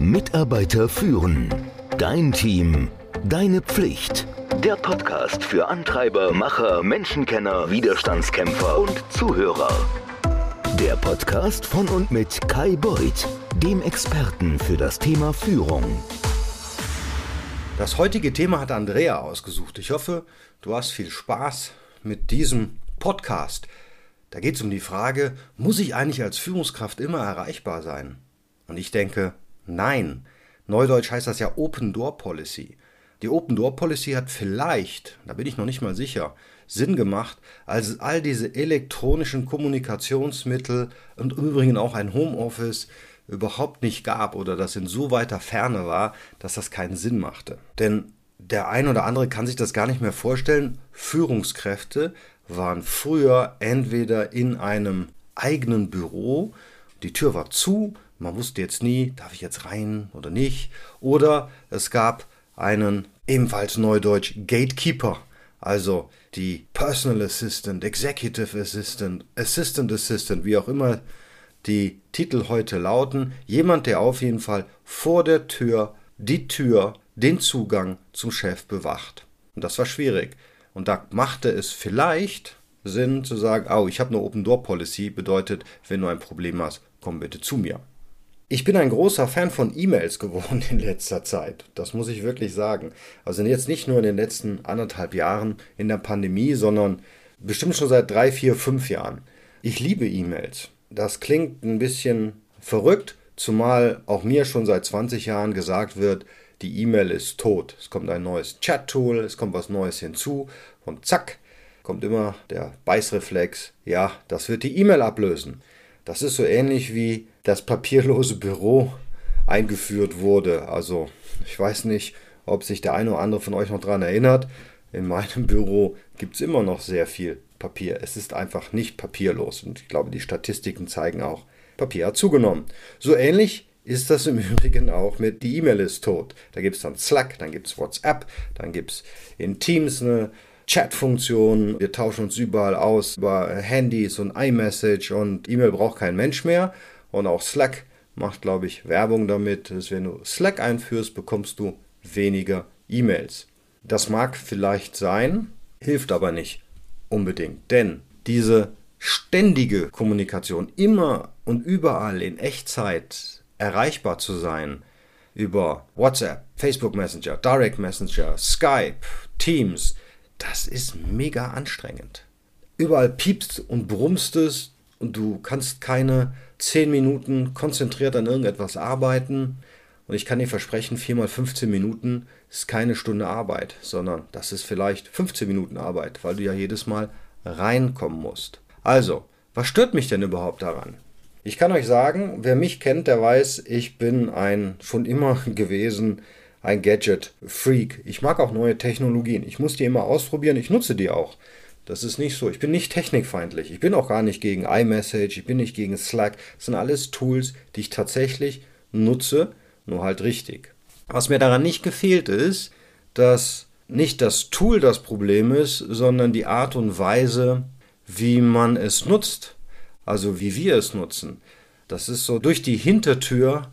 Mitarbeiter führen. Dein Team. Deine Pflicht. Der Podcast für Antreiber, Macher, Menschenkenner, Widerstandskämpfer und Zuhörer. Der Podcast von und mit Kai Beuth, dem Experten für das Thema Führung. Das heutige Thema hat Andrea ausgesucht. Ich hoffe, du hast viel Spaß mit diesem Podcast. Da geht es um die Frage, muss ich eigentlich als Führungskraft immer erreichbar sein? Und ich denke, nein. Neudeutsch heißt das ja Open Door Policy. Die Open Door Policy hat vielleicht, da bin ich noch nicht mal sicher, Sinn gemacht, als all diese elektronischen Kommunikationsmittel und im Übrigen auch ein Homeoffice überhaupt nicht gab oder das in so weiter Ferne war, dass das keinen Sinn machte. Denn der ein oder andere kann sich das gar nicht mehr vorstellen. Führungskräfte waren früher entweder in einem eigenen Büro, die Tür war zu, man wusste jetzt nie, darf ich jetzt rein oder nicht, oder es gab einen ebenfalls neudeutsch Gatekeeper, also die Personal Assistant, Executive Assistant, Assistant Assistant, wie auch immer die Titel heute lauten, jemand, der auf jeden Fall vor der Tür die Tür, den Zugang zum Chef bewacht. Und das war schwierig. Und da machte es vielleicht Sinn zu sagen, oh, ich habe eine Open Door Policy, bedeutet, wenn du ein Problem hast, komm bitte zu mir. Ich bin ein großer Fan von E-Mails geworden in letzter Zeit. Das muss ich wirklich sagen. Also jetzt nicht nur in den letzten anderthalb Jahren in der Pandemie, sondern bestimmt schon seit drei, vier, fünf Jahren. Ich liebe E-Mails. Das klingt ein bisschen verrückt, zumal auch mir schon seit 20 Jahren gesagt wird, die E-Mail ist tot. Es kommt ein neues Chat-Tool, es kommt was Neues hinzu und zack, kommt immer der Beißreflex, ja, das wird die E-Mail ablösen. Das ist so ähnlich wie das papierlose Büro eingeführt wurde. Also ich weiß nicht, ob sich der eine oder andere von euch noch daran erinnert. In meinem Büro gibt es immer noch sehr viel Papier. Es ist einfach nicht papierlos. Und ich glaube, die Statistiken zeigen auch, Papier hat zugenommen. So ähnlich ist das im Übrigen auch mit die E-Mail ist tot. Da gibt es dann Slack, dann gibt es WhatsApp, dann gibt es in Teams eine Chat-Funktion. Wir tauschen uns überall aus über Handys und iMessage und E-Mail braucht kein Mensch mehr. Und auch Slack macht, glaube ich, Werbung damit, dass wenn du Slack einführst, bekommst du weniger E-Mails. Das mag vielleicht sein, hilft aber nicht unbedingt. Denn diese ständige Kommunikation, immer und überall in Echtzeit erreichbar zu sein, über WhatsApp, Facebook Messenger, Direct Messenger, Skype, Teams, das ist mega anstrengend. Überall piepst und brummst es und du kannst keine 10 Minuten konzentriert an irgendetwas arbeiten. Und ich kann dir versprechen, 4 mal 15 Minuten ist keine Stunde Arbeit, sondern das ist vielleicht 15 Minuten Arbeit, weil du ja jedes Mal reinkommen musst. Also, was stört mich denn überhaupt daran? Ich kann euch sagen, wer mich kennt, der weiß, ich bin ein schon immer gewesen ein Gadget-Freak. Ich mag auch neue Technologien. Ich muss die immer ausprobieren. Ich nutze die auch. Das ist nicht so. Ich bin nicht technikfeindlich. Ich bin auch gar nicht gegen iMessage. Ich bin nicht gegen Slack. Das sind alles Tools, die ich tatsächlich nutze, nur halt richtig. Was mir daran nicht gefehlt ist, dass nicht das Tool das Problem ist, sondern die Art und Weise, wie man es nutzt. Also wie wir es nutzen. Das ist so durch die Hintertür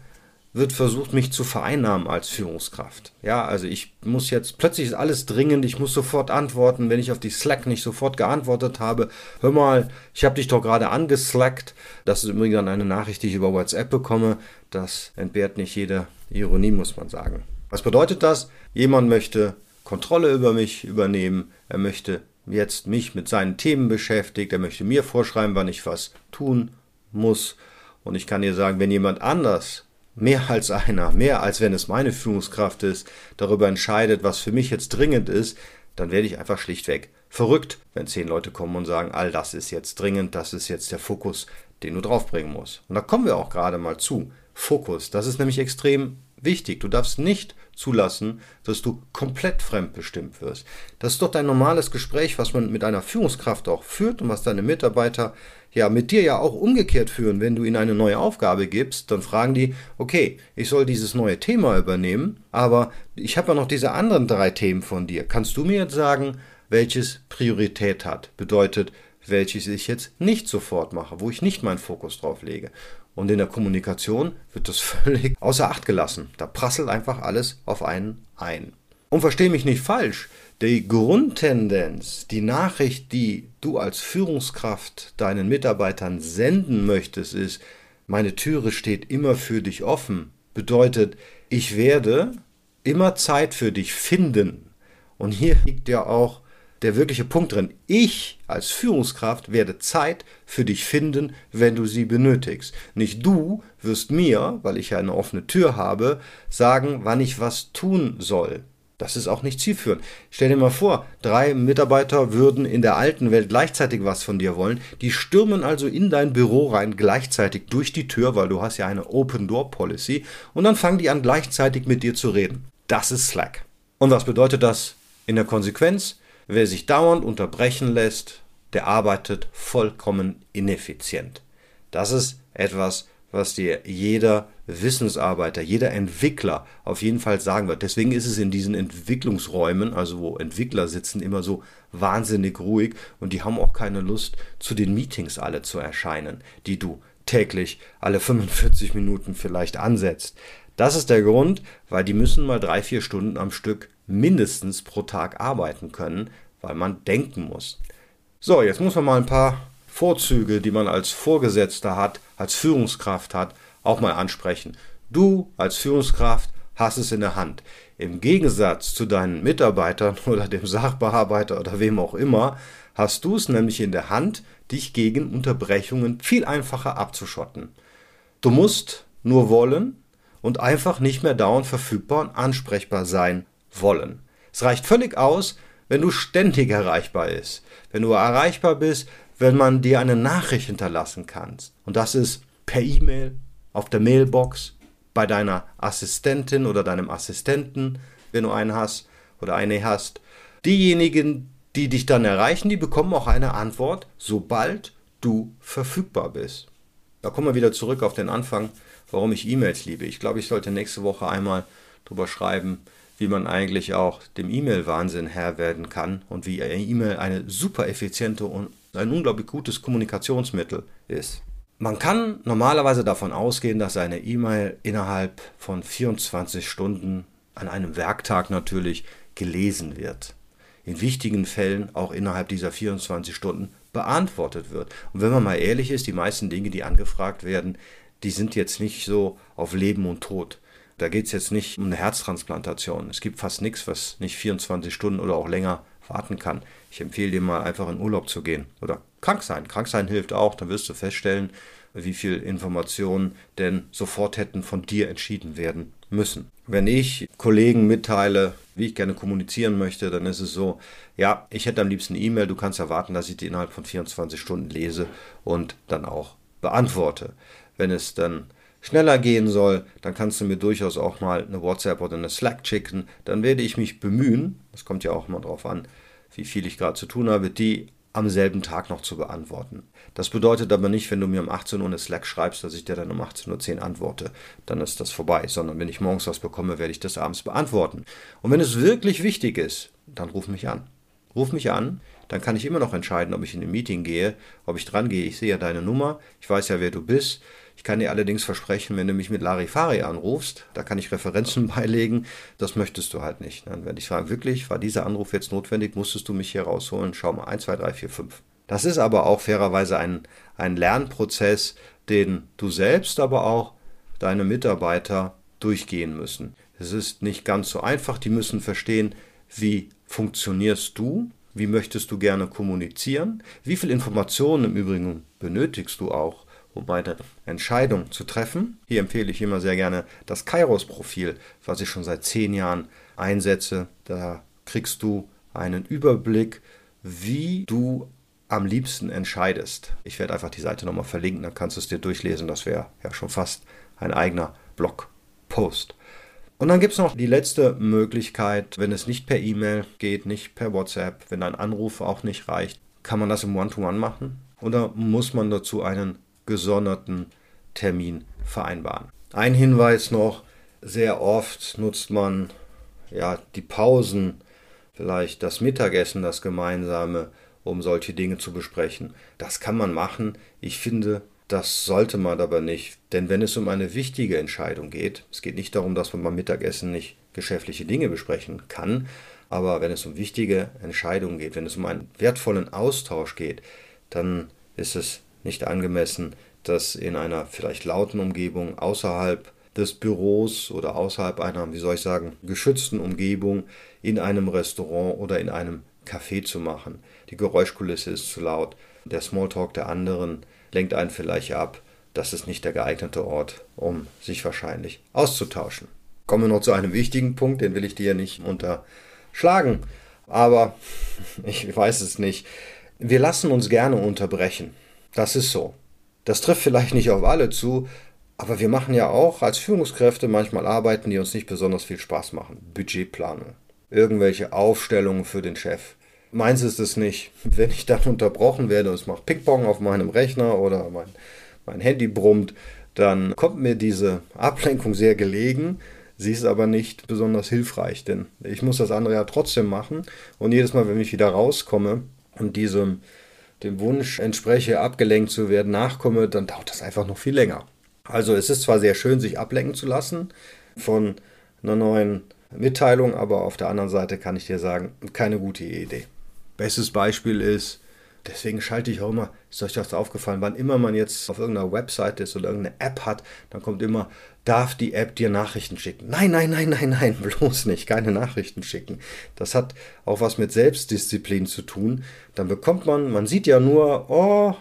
wird versucht, mich zu vereinnahmen als Führungskraft. Ja, also ich muss jetzt, plötzlich ist alles dringend, ich muss sofort antworten, wenn ich auf die Slack nicht sofort geantwortet habe. Hör mal, ich habe dich doch gerade angeslackt. Das ist übrigens dann eine Nachricht, die ich über WhatsApp bekomme. Das entbehrt nicht jede Ironie, muss man sagen. Was bedeutet das? Jemand möchte Kontrolle über mich übernehmen. Er möchte jetzt mich mit seinen Themen beschäftigt. Er möchte mir vorschreiben, wann ich was tun muss. Und ich kann dir sagen, wenn jemand anders mehr als einer, mehr als wenn es meine Führungskraft ist, darüber entscheidet, was für mich jetzt dringend ist, dann werde ich einfach schlichtweg verrückt, wenn zehn Leute kommen und sagen, all das ist jetzt dringend, das ist jetzt der Fokus, den du draufbringen musst. Und da kommen wir auch gerade mal zu. Fokus, das ist nämlich extrem wichtig. Du darfst nicht zulassen, dass du komplett fremdbestimmt wirst. Das ist doch dein normales Gespräch, was man mit einer Führungskraft auch führt und was deine Mitarbeiter ja mit dir ja auch umgekehrt führen. Wenn du ihnen eine neue Aufgabe gibst, dann fragen die, okay, ich soll dieses neue Thema übernehmen, aber ich habe ja noch diese anderen drei Themen von dir. Kannst du mir jetzt sagen, welches Priorität hat? Bedeutet, welches ich jetzt nicht sofort mache, wo ich nicht meinen Fokus drauf lege. Und in der Kommunikation wird das völlig außer Acht gelassen. Da prasselt einfach alles auf einen ein. Und verstehe mich nicht falsch, die Grundtendenz, die Nachricht, die du als Führungskraft deinen Mitarbeitern senden möchtest, ist, meine Türe steht immer für dich offen, bedeutet, ich werde immer Zeit für dich finden. Und hier liegt ja auch der wirkliche Punkt drin. Ich als Führungskraft werde Zeit für dich finden, wenn du sie benötigst. Nicht du wirst mir, weil ich ja eine offene Tür habe, sagen, wann ich was tun soll. Das ist auch nicht zielführend. Stell dir mal vor, drei Mitarbeiter würden in der alten Welt gleichzeitig was von dir wollen. Die stürmen also in dein Büro rein, gleichzeitig durch die Tür, weil du hast ja eine Open Door Policy, und dann fangen die an, gleichzeitig mit dir zu reden. Das ist Slack. Und was bedeutet das in der Konsequenz? Wer sich dauernd unterbrechen lässt, der arbeitet vollkommen ineffizient. Das ist etwas, was dir jeder Wissensarbeiter, jeder Entwickler auf jeden Fall sagen wird. Deswegen ist es in diesen Entwicklungsräumen, also wo Entwickler sitzen, immer so wahnsinnig ruhig und die haben auch keine Lust, zu den Meetings alle zu erscheinen, die du täglich alle 45 Minuten vielleicht ansetzt. Das ist der Grund, weil die müssen mal drei, vier Stunden am Stück mindestens pro Tag arbeiten können, weil man denken muss. So, jetzt muss man mal ein paar Vorzüge, die man als Vorgesetzter hat, als Führungskraft hat, auch mal ansprechen. Du als Führungskraft hast es in der Hand. Im Gegensatz zu deinen Mitarbeitern oder dem Sachbearbeiter oder wem auch immer, hast du es nämlich in der Hand, dich gegen Unterbrechungen viel einfacher abzuschotten. Du musst nur wollen und einfach nicht mehr dauernd verfügbar und ansprechbar sein wollen. Es reicht völlig aus, wenn du ständig erreichbar bist. Wenn du erreichbar bist, wenn man dir eine Nachricht hinterlassen kannst. Und das ist per E-Mail, auf der Mailbox, bei deiner Assistentin oder deinem Assistenten, wenn du einen hast oder eine hast. Diejenigen, die dich dann erreichen, die bekommen auch eine Antwort, sobald du verfügbar bist. Da kommen wir wieder zurück auf den Anfang, warum ich E-Mails liebe. Ich glaube, ich sollte nächste Woche einmal drüber schreiben, wie man eigentlich auch dem E-Mail-Wahnsinn Herr werden kann und wie E-Mail eine super effiziente und ein unglaublich gutes Kommunikationsmittel ist. Man kann normalerweise davon ausgehen, dass eine E-Mail innerhalb von 24 Stunden, an einem Werktag natürlich, gelesen wird. In wichtigen Fällen auch innerhalb dieser 24 Stunden beantwortet wird. Und wenn man mal ehrlich ist, die meisten Dinge, die angefragt werden, die sind jetzt nicht so auf Leben und Tod. Da geht es jetzt nicht um eine Herztransplantation. Es gibt fast nichts, was nicht 24 Stunden oder auch länger warten kann. Ich empfehle dir mal einfach in Urlaub zu gehen oder krank sein. Krank sein hilft auch, dann wirst du feststellen, wie viel Informationen denn sofort hätten von dir entschieden werden müssen. Wenn ich Kollegen mitteile, wie ich gerne kommunizieren möchte, dann ist es so, ja, ich hätte am liebsten E-Mail, du kannst erwarten, dass ich die innerhalb von 24 Stunden lese und dann auch beantworte. Wenn es dann schneller gehen soll, dann kannst du mir durchaus auch mal eine WhatsApp oder eine Slack schicken. Dann werde ich mich bemühen, das kommt ja auch immer darauf an, wie viel ich gerade zu tun habe, die am selben Tag noch zu beantworten. Das bedeutet aber nicht, wenn du mir um 18 Uhr eine Slack schreibst, dass ich dir dann um 18.10 Uhr antworte, dann ist das vorbei, sondern wenn ich morgens was bekomme, werde ich das abends beantworten. Und wenn es wirklich wichtig ist, dann ruf mich an. Ruf mich an, dann kann ich immer noch entscheiden, ob ich in ein Meeting gehe, ob ich dran gehe. Ich sehe ja deine Nummer, ich weiß ja, wer du bist. Ich kann dir allerdings versprechen, wenn du mich mit Larifari anrufst, da kann ich Referenzen beilegen. Das möchtest du halt nicht. Dann werde ich fragen, wirklich, war dieser Anruf jetzt notwendig? Musstest du mich hier rausholen? Schau mal, 1, 2, 3, 4, 5. Das ist aber auch fairerweise ein, ein Lernprozess, den du selbst, aber auch deine Mitarbeiter durchgehen müssen. Es ist nicht ganz so einfach. Die müssen verstehen, wie funktionierst du, wie möchtest du gerne kommunizieren, wie viel Informationen im Übrigen benötigst du auch, um eine Entscheidung zu treffen. Hier empfehle ich immer sehr gerne das Kairos-Profil, was ich schon seit zehn Jahren einsetze. Da kriegst du einen Überblick, wie du am liebsten entscheidest. Ich werde einfach die Seite nochmal verlinken, dann kannst du es dir durchlesen. Das wäre ja schon fast ein eigener Blogpost. Und dann gibt es noch die letzte Möglichkeit, wenn es nicht per E-Mail geht, nicht per WhatsApp, wenn ein Anruf auch nicht reicht, kann man das im One-to-One -One machen? Oder muss man dazu einen gesonderten Termin vereinbaren? Ein Hinweis noch, sehr oft nutzt man ja die Pausen, vielleicht das Mittagessen, das gemeinsame, um solche Dinge zu besprechen. Das kann man machen. Ich finde, Das sollte man aber nicht, denn wenn es um eine wichtige Entscheidung geht, es geht nicht darum, dass man beim Mittagessen nicht geschäftliche Dinge besprechen kann, aber wenn es um wichtige Entscheidungen geht, wenn es um einen wertvollen Austausch geht, dann ist es nicht angemessen, das in einer vielleicht lauten Umgebung außerhalb des Büros oder außerhalb einer, wie soll ich sagen, geschützten Umgebung in einem Restaurant oder in einem Café zu machen. Die Geräuschkulisse ist zu laut, der Smalltalk der anderen lenkt einen vielleicht ab. Das ist nicht der geeignete Ort, um sich wahrscheinlich auszutauschen. Kommen wir noch zu einem wichtigen Punkt, den will ich dir nicht unterschlagen. Aber ich weiß es nicht. Wir lassen uns gerne unterbrechen. Das ist so. Das trifft vielleicht nicht auf alle zu, aber wir machen ja auch als Führungskräfte manchmal Arbeiten, die uns nicht besonders viel Spaß machen. Budgetplanung, irgendwelche Aufstellungen für den Chef, Meins ist es nicht. Wenn ich dann unterbrochen werde und es macht Ping-Pong auf meinem Rechner oder mein, mein Handy brummt, dann kommt mir diese Ablenkung sehr gelegen. Sie ist aber nicht besonders hilfreich, denn ich muss das andere ja trotzdem machen. Und jedes Mal, wenn ich wieder rauskomme und diesem dem Wunsch entspreche, abgelenkt zu werden, nachkomme, dann dauert das einfach noch viel länger. Also es ist zwar sehr schön, sich ablenken zu lassen von einer neuen Mitteilung, aber auf der anderen Seite kann ich dir sagen, keine gute Idee. Bestes Beispiel ist, deswegen schalte ich auch immer, ist euch das aufgefallen, wann immer man jetzt auf irgendeiner Website ist oder irgendeine App hat, dann kommt immer, darf die App dir Nachrichten schicken? Nein, nein, nein, nein, nein, bloß nicht, keine Nachrichten schicken. Das hat auch was mit Selbstdisziplin zu tun. Dann bekommt man, man sieht ja nur, oh,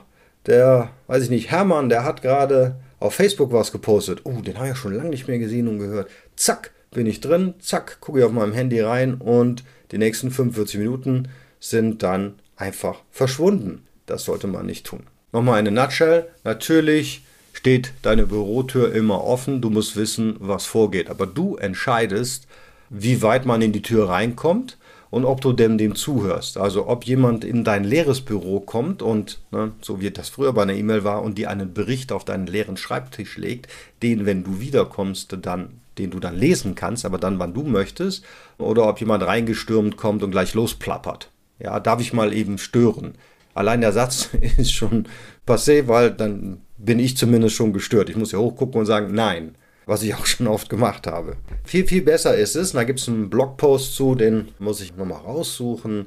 der, weiß ich nicht, Hermann, der hat gerade auf Facebook was gepostet. Oh, den habe ich schon lange nicht mehr gesehen und gehört. Zack, bin ich drin, zack, gucke ich auf meinem Handy rein und die nächsten 45 Minuten sind dann einfach verschwunden. Das sollte man nicht tun. Nochmal eine Nutshell. Natürlich steht deine Bürotür immer offen. Du musst wissen, was vorgeht. Aber du entscheidest, wie weit man in die Tür reinkommt und ob du dem, dem zuhörst. Also ob jemand in dein leeres Büro kommt und, ne, so wie das früher bei einer E-Mail war, und dir einen Bericht auf deinen leeren Schreibtisch legt, den, wenn du wiederkommst, dann den du dann lesen kannst, aber dann, wann du möchtest, oder ob jemand reingestürmt kommt und gleich losplappert. Ja, darf ich mal eben stören? Allein der Satz ist schon passé, weil dann bin ich zumindest schon gestört. Ich muss ja hochgucken und sagen, nein, was ich auch schon oft gemacht habe. Viel, viel besser ist es, da gibt es einen Blogpost zu, den muss ich nochmal raussuchen.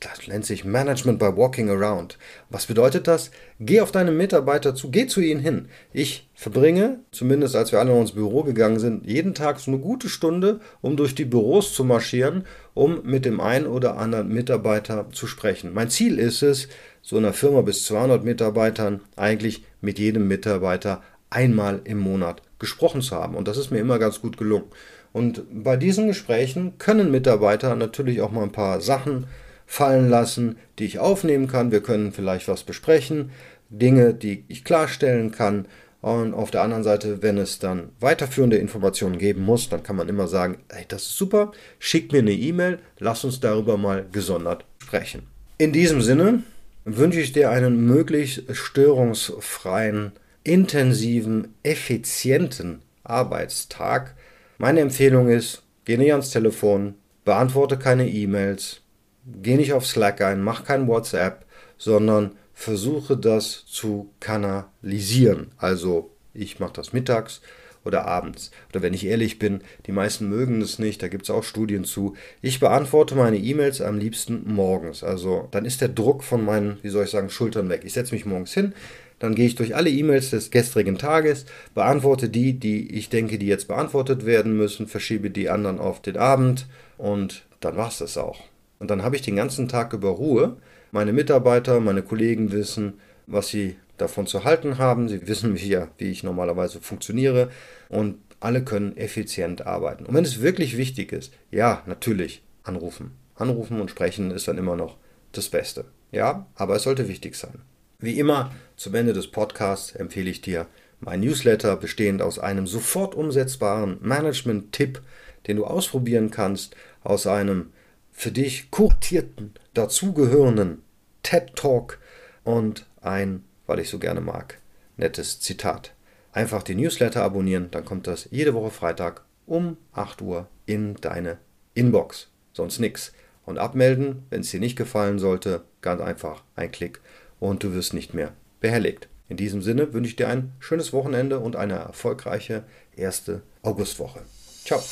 Das nennt sich Management by Walking Around. Was bedeutet das? Geh auf deine Mitarbeiter zu, geh zu ihnen hin. Ich verbringe, zumindest als wir alle ins Büro gegangen sind, jeden Tag so eine gute Stunde, um durch die Büros zu marschieren, um mit dem einen oder anderen Mitarbeiter zu sprechen. Mein Ziel ist es, so einer Firma bis 200 Mitarbeitern eigentlich mit jedem Mitarbeiter einmal im Monat gesprochen zu haben. Und das ist mir immer ganz gut gelungen. Und bei diesen Gesprächen können Mitarbeiter natürlich auch mal ein paar Sachen fallen lassen, die ich aufnehmen kann. Wir können vielleicht was besprechen, Dinge, die ich klarstellen kann. Und auf der anderen Seite, wenn es dann weiterführende Informationen geben muss, dann kann man immer sagen, hey, das ist super, schick mir eine E-Mail, lass uns darüber mal gesondert sprechen. In diesem Sinne wünsche ich dir einen möglichst störungsfreien, intensiven, effizienten Arbeitstag. Meine Empfehlung ist, geh nicht ans Telefon, beantworte keine E-Mails, geh nicht auf Slack ein, mach kein WhatsApp, sondern versuche das zu kanalisieren. Also ich mache das mittags oder abends. Oder wenn ich ehrlich bin, die meisten mögen es nicht, da gibt es auch Studien zu. Ich beantworte meine E-Mails am liebsten morgens. Also dann ist der Druck von meinen, wie soll ich sagen, Schultern weg. Ich setze mich morgens hin, dann gehe ich durch alle E-Mails des gestrigen Tages, beantworte die, die ich denke, die jetzt beantwortet werden müssen, verschiebe die anderen auf den Abend und dann war es das auch. Und dann habe ich den ganzen Tag über Ruhe. Meine Mitarbeiter, meine Kollegen wissen, was sie davon zu halten haben. Sie wissen, wie, wie ich normalerweise funktioniere. Und alle können effizient arbeiten. Und wenn es wirklich wichtig ist, ja, natürlich anrufen. Anrufen und sprechen ist dann immer noch das Beste. Ja, aber es sollte wichtig sein. Wie immer, zum Ende des Podcasts empfehle ich dir mein Newsletter, bestehend aus einem sofort umsetzbaren Management-Tipp, den du ausprobieren kannst, aus einem für dich kuratierten, dazugehörenden TED Talk und ein, weil ich so gerne mag, nettes Zitat. Einfach den Newsletter abonnieren, dann kommt das jede Woche Freitag um 8 Uhr in deine Inbox. Sonst nix. Und abmelden, wenn es dir nicht gefallen sollte, ganz einfach ein Klick und du wirst nicht mehr behelligt. In diesem Sinne wünsche ich dir ein schönes Wochenende und eine erfolgreiche erste Augustwoche. Ciao.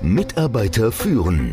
Mitarbeiter führen.